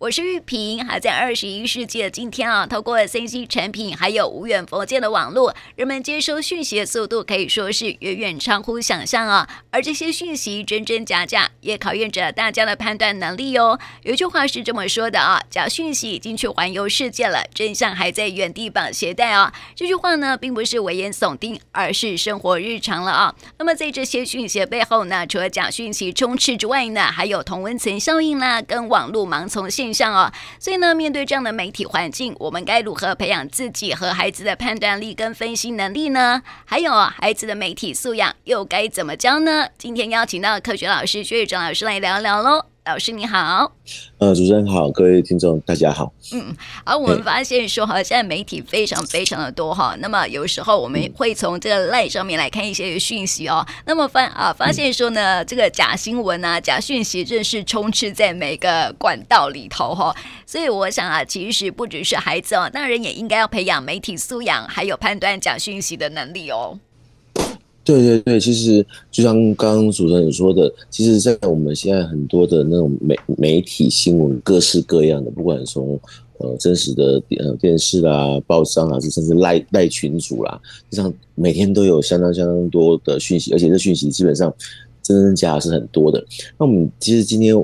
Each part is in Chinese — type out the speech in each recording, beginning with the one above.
我是玉萍，还在二十一世纪的今天啊，透过三 C 产品还有无远弗届的网络，人们接收讯息的速度可以说是远远超乎想象啊。而这些讯息真真假假，也考验着大家的判断能力哦。有一句话是这么说的啊：假讯息已经去环游世界了，真相还在原地绑鞋带啊。这句话呢，并不是危言耸听，而是生活日常了啊。那么在这些讯息背后呢，除了假讯息充斥之外呢，还有同温层效应啦，跟网络盲从现像哦，所以呢，面对这样的媒体环境，我们该如何培养自己和孩子的判断力跟分析能力呢？还有孩子的媒体素养又该怎么教呢？今天邀请到科学老师薛玉忠老师来聊聊喽。老师你好，呃，主持人好，各位听众大家好。嗯，好，我们发现说哈，现在媒体非常非常的多哈，那么有时候我们会从这个 LINE 上面来看一些讯息哦，那么发啊发现说呢，这个假新闻啊、假讯息正是充斥在每个管道里头哈，所以我想啊，其实不只是孩子哦，大人也应该要培养媒体素养，还有判断假讯息的能力哦。对对对，其实就像刚刚主持人说的，其实，在我们现在很多的那种媒媒体新闻，各式各样的，不管从呃真实的电电视啦、报章啊，甚至赖赖群组啦，实际上每天都有相当相当多的讯息，而且这讯息基本上真真假假是很多的。那我们其实今天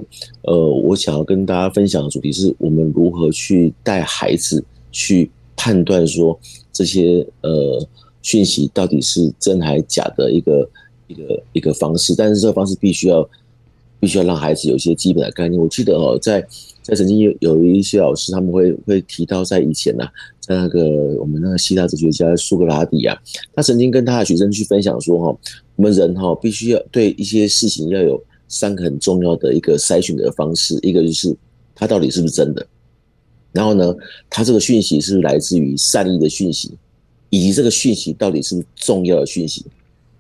呃，我想要跟大家分享的主题是我们如何去带孩子去判断说这些呃。讯息到底是真还假的一个一个一个方式，但是这个方式必须要必须要让孩子有一些基本的概念。我记得哦，在在曾经有有一些老师他们会会提到，在以前呢、啊，在那个我们那个希腊哲学家苏格拉底啊，他曾经跟他的学生去分享说哈，我们人哈必须要对一些事情要有三个很重要的一个筛选的方式，一个就是他到底是不是真的，然后呢，他这个讯息是来自于善意的讯息。以及这个讯息到底是不是重要的讯息，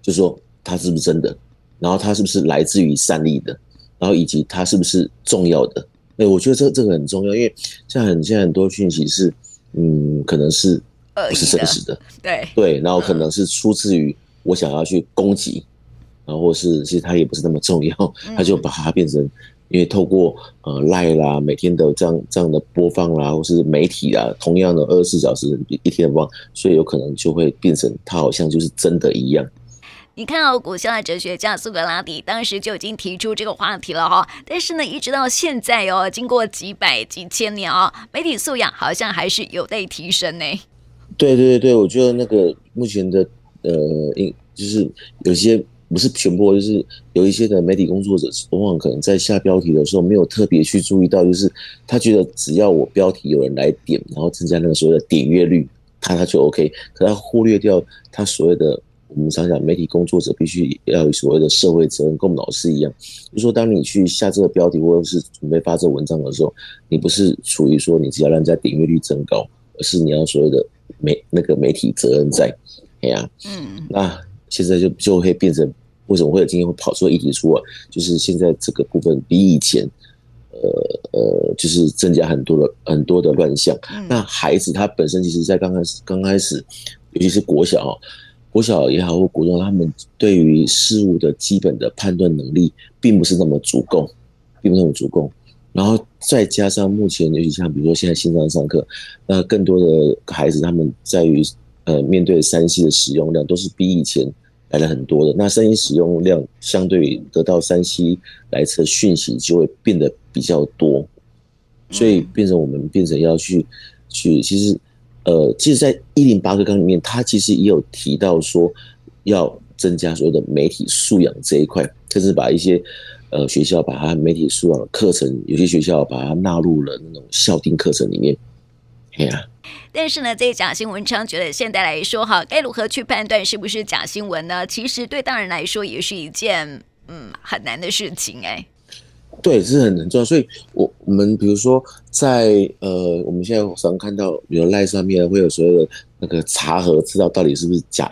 就是说它是不是真的，然后它是不是来自于善意的，然后以及它是不是重要的。哎，我觉得这这个很重要，因为像很现在很多讯息是，嗯，可能是不是真实的，对。对，然后可能是出自于我想要去攻击，然后或是其实它也不是那么重要，他就把它变成。因为透过呃赖啦，每天的这样这样的播放啦，或是媒体啊，同样的二十四小时一天的播放，所以有可能就会变成它好像就是真的一样。你看哦，古希腊哲学家苏格拉底当时就已经提出这个话题了哈，但是呢，一直到现在哦，经过几百几千年哦，媒体素养好像还是有待提升呢。对对对对，我觉得那个目前的呃，就是有些。不是全部，就是有一些的媒体工作者，往往可能在下标题的时候没有特别去注意到，就是他觉得只要我标题有人来点，然后增加那个所谓的点阅率，他他就 OK。可他忽略掉他所谓的我们常讲媒体工作者必须要有所谓的社会责任，跟我们老师一样，就说当你去下这个标题或者是准备发这个文章的时候，你不是处于说你只要让人家点阅率增高，而是你要所谓的媒那个媒体责任在，哎呀，嗯，那。现在就就会变成，为什么会有今天会跑出议题出来？就是现在这个部分比以前，呃呃，就是增加很多的很多的乱象。那孩子他本身其实，在刚开始刚开始，尤其是国小，国小也好或国中，他们对于事物的基本的判断能力，并不是那么足够，并不是那么足够。然后再加上目前，尤其像比如说现在线上上课，那更多的孩子他们在于。呃，面对三 C 的使用量都是比以前来了很多的。那三 C 使用量相对得到三 C 来测讯息就会变得比较多，所以变成我们变成要去去，其实呃，其实，在一零八课纲里面，它其实也有提到说要增加所谓的媒体素养这一块，甚至把一些呃学校把它媒体素养课程，有些学校把它纳入了那种校订课程里面，哎呀。但是呢，这假新闻昌觉得现在来说哈，该如何去判断是不是假新闻呢？其实对大人来说也是一件嗯很难的事情哎、欸。对，是很难做。所以我我们比如说在呃，我们现在常看到，比如 LINE 上面会有所有的那个查核，知道到底是不是假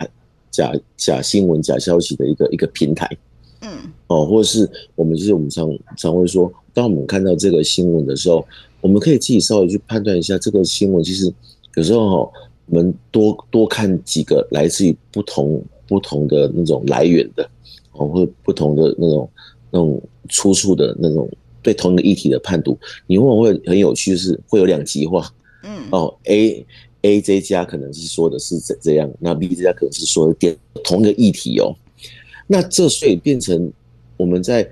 假假新闻、假消息的一个一个平台。嗯。哦，或者是我们就是我们常常会说，当我们看到这个新闻的时候，我们可以自己稍微去判断一下这个新闻其实。有时候哈，我们多多看几个来自于不同不同的那种来源的，哦，或不同的那种那种出处的那种对同一个议题的判读，你往往会很有趣，就是会有两极化。嗯，哦，A A 这家可能是说的是这这样，那 B 这家可能是说的点同一个议题哦。那这所以变成我们在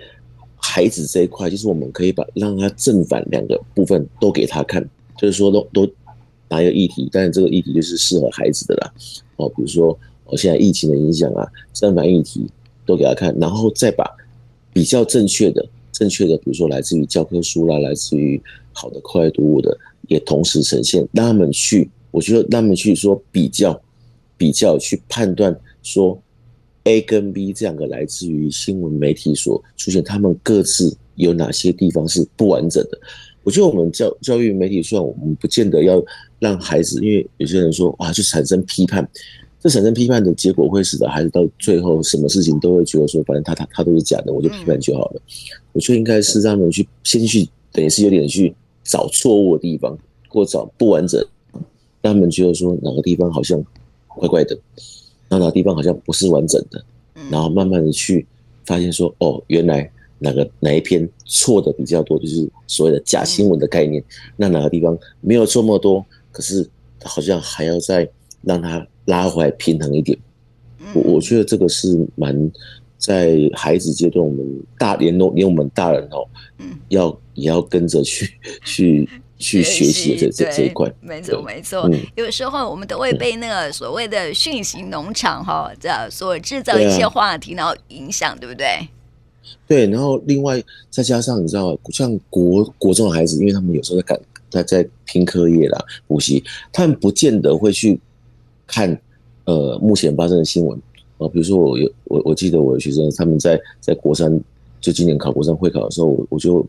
孩子这一块，就是我们可以把让他正反两个部分都给他看，就是说都都拿一个议题，但是这个议题就是适合孩子的啦。哦，比如说哦，现在疫情的影响啊，正反议题都给他看，然后再把比较正确的、正确的，比如说来自于教科书啦，来自于好的课外读物的，也同时呈现，让他们去，我觉得让他们去说比较、比较去判断说。A 跟 B 这两个来自于新闻媒体所出现，他们各自有哪些地方是不完整的？我觉得我们教教育媒体，虽然我们不见得要让孩子，因为有些人说哇，就产生批判，这产生批判的结果会使得孩子到最后什么事情都会觉得说，反正他他他都是假的，我就批判就好了。我觉得应该是让他们去先去，等于是有点去找错误的地方，或找不完整，让他们觉得说哪个地方好像怪怪的。那哪个地方好像不是完整的，然后慢慢的去发现说，哦，原来哪个哪一篇错的比较多，就是所谓的假新闻的概念。那哪个地方没有错那么多，可是好像还要再让它拉回来平衡一点。我我觉得这个是蛮在孩子阶段，我们大连都连我们大人哦，要也要跟着去去。去学习这这这一块，没错没错。有时候我们都会被那个所谓的讯息农场哈，这所制造一些话题，然后影响，对不对？对，然后另外再加上你知道，像国国中的孩子，因为他们有时候在赶在在拼课业啦、补习，他们不见得会去看呃目前发生的新闻啊。比如说我有我我记得我的学生他们在在国三就今年考国三会考的时候，我我就。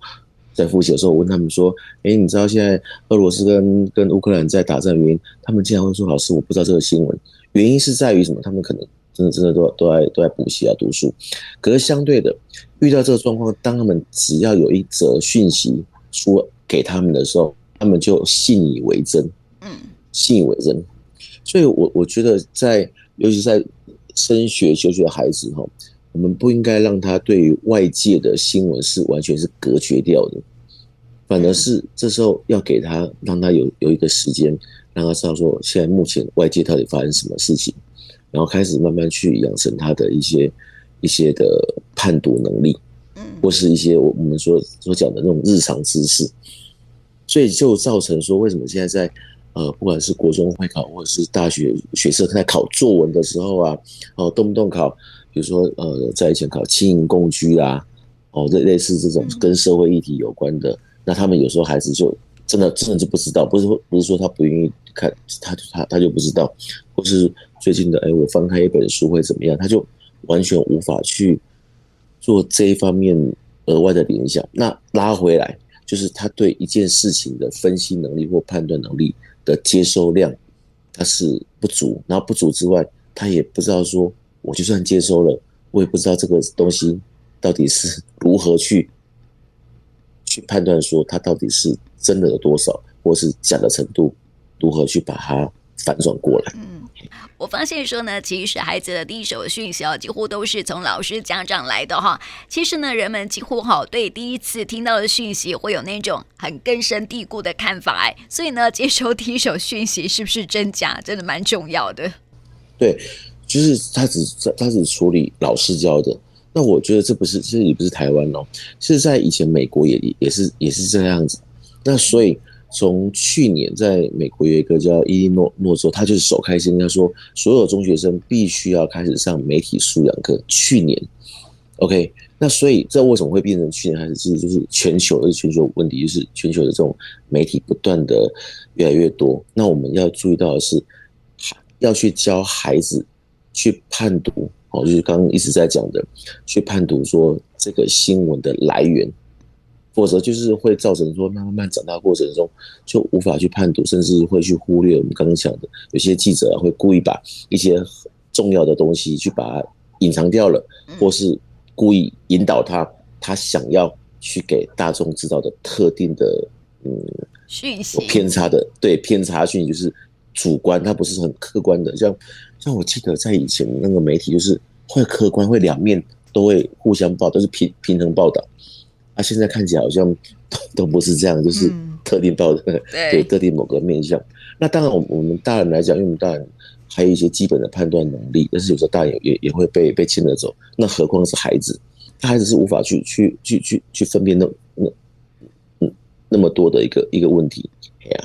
在复习的时候，我问他们说：“哎，你知道现在俄罗斯跟跟乌克兰在打仗原因？”他们竟然会说：“老师，我不知道这个新闻。”原因是在于什么？他们可能真的真的都都在都在补习啊、读书。可是相对的，遇到这个状况，当他们只要有一则讯息说给他们的时候，他们就信以为真。嗯，信以为真。所以我我觉得在，在尤其在升学求学的孩子哈。我们不应该让他对于外界的新闻是完全是隔绝掉的，反而是这时候要给他，让他有有一个时间，让他知道说现在目前外界到底发生什么事情，然后开始慢慢去养成他的一些一些的判读能力，或是一些我我们说所讲的那种日常知识，所以就造成说为什么现在在呃不管是国中会考或者是大学学生在考作文的时候啊，哦动不动考。比如说，呃，在以前考轻盈共居啊，哦，类类似这种跟社会议题有关的，那他们有时候孩子就真的真的就不知道，不是说不是说他不愿意看，他他他就不知道，或是最近的，哎，我翻开一本书会怎么样，他就完全无法去做这一方面额外的联想。那拉回来，就是他对一件事情的分析能力或判断能力的接收量，他是不足，然后不足之外，他也不知道说。我就算接收了，我也不知道这个东西到底是如何去去判断，说它到底是真的有多少，或是假的程度，如何去把它反转过来。嗯，我发现说呢，其实孩子的第一手讯息啊，几乎都是从老师、家长来的哈。其实呢，人们几乎哈对第一次听到的讯息会有那种很根深蒂固的看法哎，所以呢，接收第一手讯息是不是真假，真的蛮重要的。对。就是他只他只处理老师教的，那我觉得这不是，其实也不是台湾哦，是在以前美国也也是也是这样子。那所以从去年在美国有一个叫伊利诺诺州，他就是首开先他说所有中学生必须要开始上媒体素养课。去年，OK，那所以这为什么会变成去年开始？其实就是全球的全球问题，就是全球的这种媒体不断的越来越多。那我们要注意到的是，要去教孩子。去判读哦，就是刚刚一直在讲的，去判读说这个新闻的来源，否则就是会造成说慢慢长大过程中就无法去判读，甚至会去忽略我们刚刚讲的，有些记者会故意把一些重要的东西去把它隐藏掉了，或是故意引导他，他想要去给大众知道的特定的嗯讯息，偏差的，对，偏差讯息就是主观，它不是很客观的，像。像我记得在以前那个媒体，就是会客观，会两面都会互相报，都是平平衡报道。啊，现在看起来好像都都不是这样，就是特定报的、嗯、对，特定某个面向。那当然，我我们大人来讲，因为我们大人还有一些基本的判断能力，但是有时候大人也也也会被被牵着走。那何况是孩子，他孩子是无法去去去去去分辨那那么多的一个一个问题，哎呀。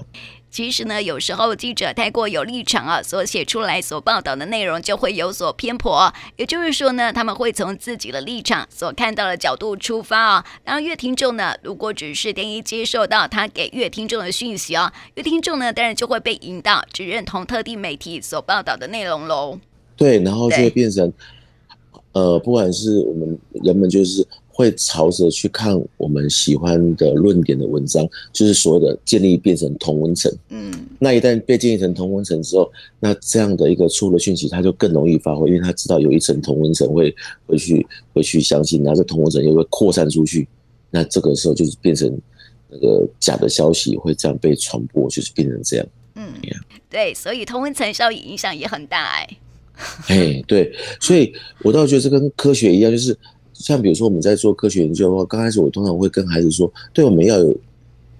其实呢，有时候记者太过有立场啊，所写出来、所报道的内容就会有所偏颇。也就是说呢，他们会从自己的立场所看到的角度出发啊。然后，阅听众呢，如果只是单一接受到他给乐听众的讯息啊，乐听众呢，当然就会被引导只认同特定媒体所报道的内容喽。对，然后就会变成，呃，不管是我们人们就是。会朝着去看我们喜欢的论点的文章，就是所谓的建立变成同温层。嗯，那一旦被建立成同温层之后，那这样的一个错误的讯息，它就更容易发挥，因为他知道有一层同温层会会去会去相信，然后这同温层又会扩散出去，那这个时候就是变成那个假的消息会这样被传播，就是变成这样。嗯，对，所以同温层效应影响也很大哎。哎，对，所以我倒觉得这跟科学一样，就是。像比如说我们在做科学研究的话，刚开始我通常会跟孩子说，对，我们要有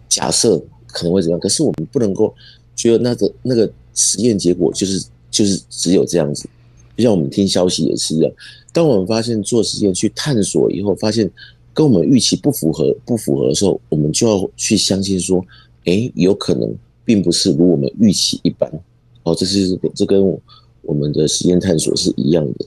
假设可能会怎样，可是我们不能够觉得那个那个实验结果就是就是只有这样子，就像我们听消息也是一样。当我们发现做实验去探索以后，发现跟我们预期不符合不符合的时候，我们就要去相信说，诶，有可能并不是如我们预期一般。哦，这是这跟我们的实验探索是一样的，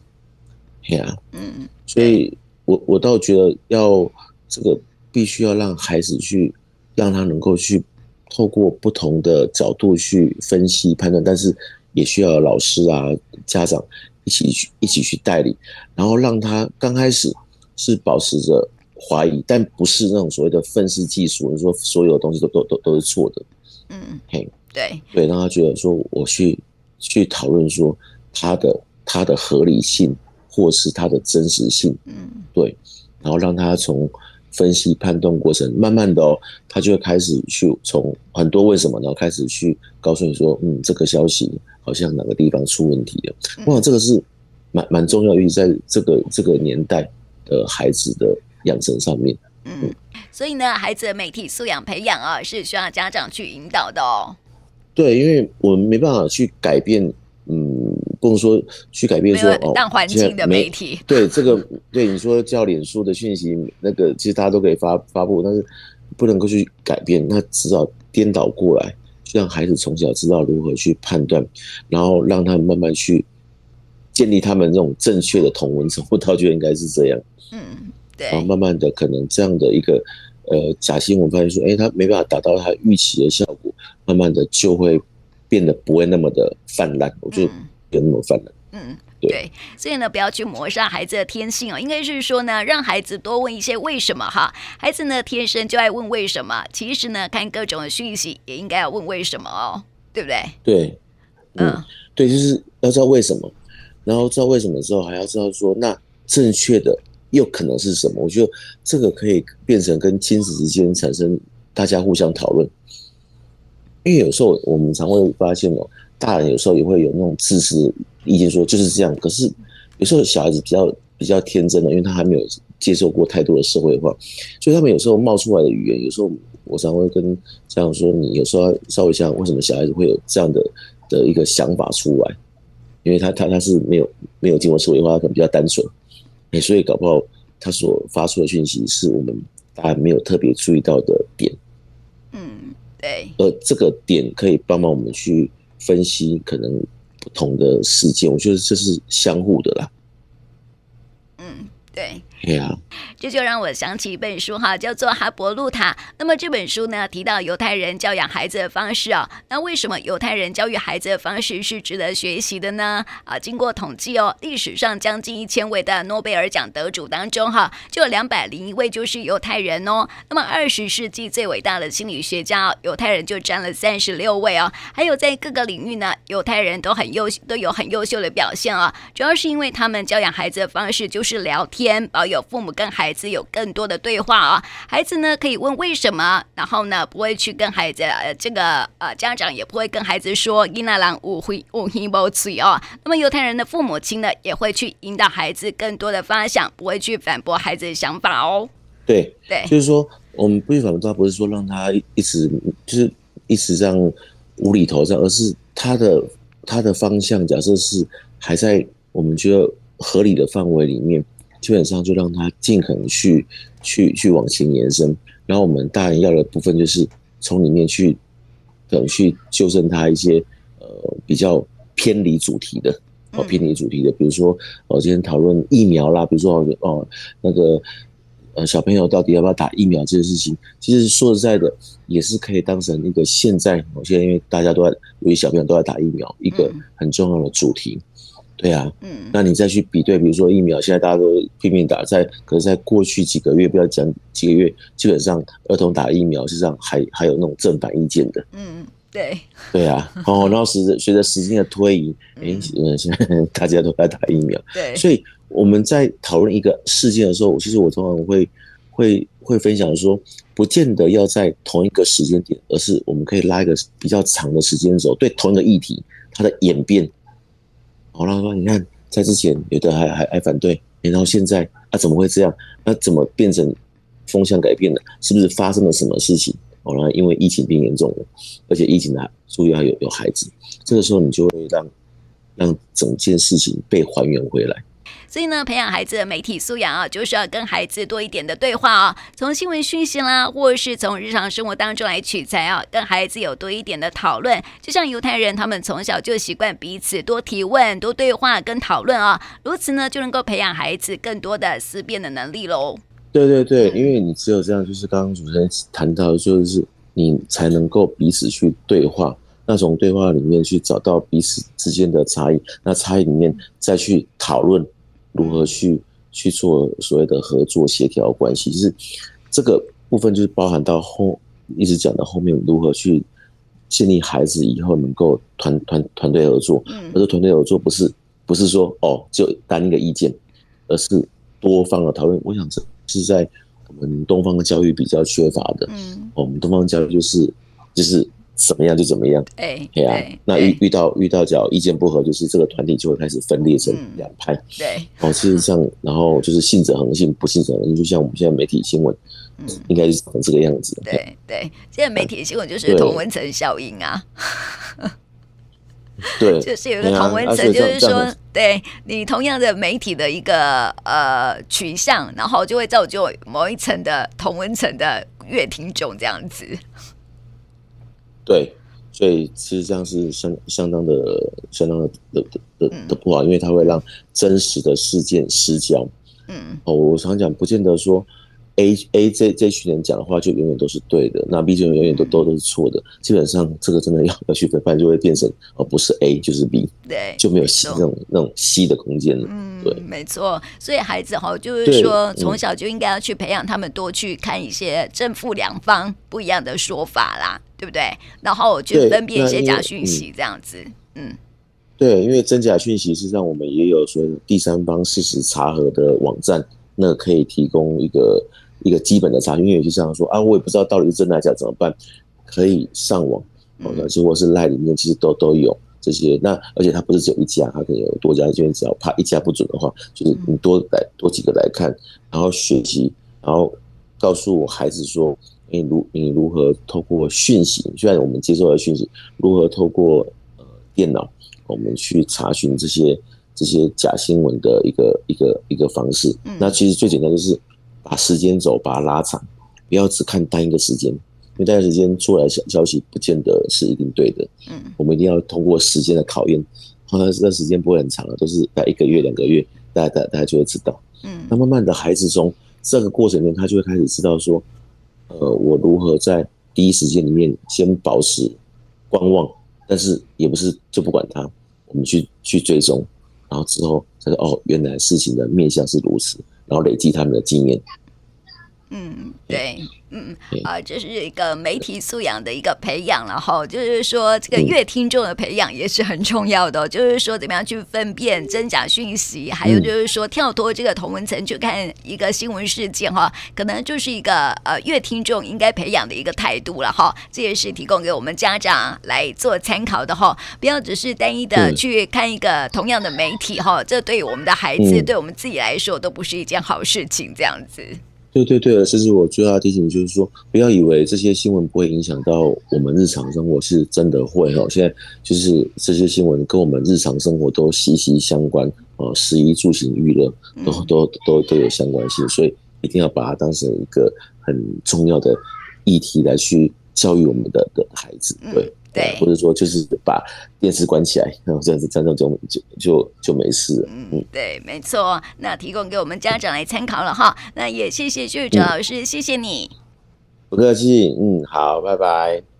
对啊，嗯，所以。我我倒觉得要这个必须要让孩子去，让他能够去透过不同的角度去分析判断，但是也需要老师啊、家长一起去一起去带领，然后让他刚开始是保持着怀疑，但不是那种所谓的愤世嫉俗，说所有的东西都都都都是错的。嗯，嘿，对对，让他觉得说我去去讨论说他的他的合理性。或是它的真实性，嗯，对，然后让他从分析判断过程，慢慢的哦，他就会开始去从很多为什么，然后开始去告诉你说，嗯，这个消息好像哪个地方出问题了。哇，这个是蛮蛮重要，尤其在这个这个年代的孩子的养成上面，嗯，所以呢，孩子的媒体素养培养啊，是需要家长去引导的哦。对，因为我们没办法去改变。嗯，不能说去改变说哦，让环境的媒体 对这个对你说叫脸书的讯息，那个其实大家都可以发发布，但是不能够去改变，那至少颠倒过来，就让孩子从小知道如何去判断，然后让他们慢慢去建立他们这种正确的同文层。我倒觉得应该是这样，嗯，对，然后慢慢的可能这样的一个呃假新闻发现说，哎，他没办法达到他预期的效果，慢慢的就会。变得不会那么的泛滥，我觉得不那么泛滥。嗯，对，所以呢，不要去抹杀孩子的天性哦，应该是说呢，让孩子多问一些为什么哈。孩子呢，天生就爱问为什么。其实呢，看各种的讯息也应该要问为什么哦，对不对？对，嗯，嗯对，就是要知道为什么，然后知道为什么之后，还要知道说那正确的又可能是什么。我觉得这个可以变成跟亲子之间产生大家互相讨论。因为有时候我们常会发现哦，大人有时候也会有那种自私意见，说就是这样。可是有时候小孩子比较比较天真的，因为他还没有接受过太多的社会化，所以他们有时候冒出来的语言，有时候我常会跟家长说，你有时候要稍微想，为什么小孩子会有这样的的一个想法出来？因为他他他是没有没有经过社会化，他可能比较单纯，所以搞不好他所发出的讯息是我们大家没有特别注意到的点。嗯对，而这个点可以帮忙我们去分析可能不同的事件，我觉得这是相互的啦。嗯，对。对啊，这就让我想起一本书哈，叫做《哈伯路塔》。那么这本书呢，提到犹太人教养孩子的方式啊。那为什么犹太人教育孩子的方式是值得学习的呢？啊，经过统计哦，历史上将近一千位的诺贝尔奖得主当中哈，就有两百零一位就是犹太人哦。那么二十世纪最伟大的心理学家，犹太人就占了三十六位哦。还有在各个领域呢，犹太人都很优秀，都有很优秀的表现啊。主要是因为他们教养孩子的方式就是聊天，保有父母跟孩孩子有更多的对话啊，孩子呢可以问为什么，然后呢不会去跟孩子呃这个呃家长也不会跟孩子说伊那兰误会误会无罪哦。那么犹太人的父母亲呢也会去引导孩子更多的发想，不会去反驳孩子的想法哦。对对，就是说我们不去反驳，不是说让他一直就是一直这样无厘头这样，而是他的他的方向，假设是还在我们觉得合理的范围里面，基本上就让他尽可能去去去往前延伸。然后我们大人要的部分就是从里面去可能去纠正他一些呃比较偏离主题的。哦，偏离主题的，比如说，我今天讨论疫苗啦，比如说哦，那个呃，小朋友到底要不要打疫苗这件事情，其实说实在的，也是可以当成一个现在，我现在因为大家都在，由于小朋友都在打疫苗，一个很重要的主题，对啊，嗯，那你再去比对，比如说疫苗，现在大家都拼命打，在可是在过去几个月，不要讲几个月，基本上儿童打疫苗，实际上还还有那种正反意见的，嗯。对。对啊，哦，然后随着随着时间的推移，哎，嗯，现在大家都在打疫苗，对，所以我们在讨论一个事件的时候，其实我通常会会会分享说，不见得要在同一个时间点，而是我们可以拉一个比较长的时间轴，对同一个议题它的演变。好，了说你看，在之前有的还还还反对，然后现在啊怎么会这样？那怎么变成风向改变了？是不是发生了什么事情？好了因为疫情变严重了，而且疫情还注意还有有孩子，这个时候你就会让让整件事情被还原回来。所以呢，培养孩子的媒体素养啊，就是要跟孩子多一点的对话啊，从新闻讯息啦，或是从日常生活当中来取材啊，跟孩子有多一点的讨论。就像犹太人，他们从小就习惯彼此多提问、多对话跟讨论啊，如此呢，就能够培养孩子更多的思辨的能力喽。对对对，因为你只有这样，就是刚刚主持人谈到，就是你才能够彼此去对话，那从对话里面去找到彼此之间的差异，那差异里面再去讨论如何去去做所谓的合作协调关系，就是这个部分就是包含到后一直讲到后面如何去建立孩子以后能够团团团队合作，而是团队合作不是不是说哦就单一个意见，而是多方的讨论。我想这。是在我们东方的教育比较缺乏的，嗯，我们东方教育就是就是怎么样就怎么样，哎，对啊，那遇遇到遇到叫意见不合，就是这个团体就会开始分裂成两派，对，哦，事实上然后就是信者恒信，不信者恒信，就像我们现在媒体新闻，应该是成这个样子，对对，现在媒体新闻就是同温层效应啊。对，就是有一个同温层，就是说，对你同样的媒体的一个呃取向，然后就会造就某一层的同温层的越听众这样子。对，所以其实这样是相相当的、相当的的的的不好，因为它会让真实的事件失焦。嗯，哦，我常讲，不见得说。A A 这这群人讲的话就永远都是对的，那 B 群人永远都都都是错的。基本上这个真的要要去分判，就会变成哦，不是 A 就是 B，对，就没有 C 那种那种 C 的空间了。嗯，对，没错。所以孩子哈，就是说从小就应该要去培养他们多去看一些正负两方不一样的说法啦，对不对？然后去分辨一些假讯息，这样子。嗯，对，因为真假讯息实际上我们也有所谓的第三方事实查核的网站，那可以提供一个。一个基本的查询，因为有些家长说啊，我也不知道到底是真的还是假，怎么办？可以上网，哦，那如果是赖里面，其实都都有这些。那而且它不是只有一家，它可能有多家，因为只要怕一家不准的话，就是你多来多几个来看，然后学习，然后告诉我孩子说，你如你如何透过讯息，虽然我们接受的讯息，如何透过呃电脑，我们去查询这些这些假新闻的一个一个一个方式。那其实最简单就是。把时间轴把它拉长，不要只看单一个时间，因为单一个时间出来消消息不见得是一定对的。嗯，我们一定要通过时间的考验，后来这时间不会很长了，都是在一个月两个月，大家大大家就会知道。嗯，那慢慢的孩子从这个过程里面，他就会开始知道说，呃，我如何在第一时间里面先保持观望，但是也不是就不管他，我们去去追踪，然后之后才说哦，原来事情的面向是如此。然后累积他们的经验。嗯，对，嗯啊，这是一个媒体素养的一个培养，了哈就是说这个乐听众的培养也是很重要的，就是说怎么样去分辨真假讯息，还有就是说跳脱这个同文层去看一个新闻事件哈，可能就是一个呃乐听众应该培养的一个态度了哈，这也是提供给我们家长来做参考的哈，不要只是单一的去看一个同样的媒体哈，这对我们的孩子，对我们自己来说都不是一件好事情，这样子。对对对，这是我最大的提醒，就是说不要以为这些新闻不会影响到我们日常生活，是真的会哦。现在就是这些新闻跟我们日常生活都息息相关哦，食衣住行娱乐都都都都有相关性，所以一定要把它当成一个很重要的议题来去教育我们的的孩子，对。对，或者说就是把电视关起来，然后这样子，这样就就就就没事了。嗯，对，没错。那提供给我们家长来参考了哈。那也谢谢薛宇哲老师，嗯、谢谢你。不客气，嗯，好，拜拜。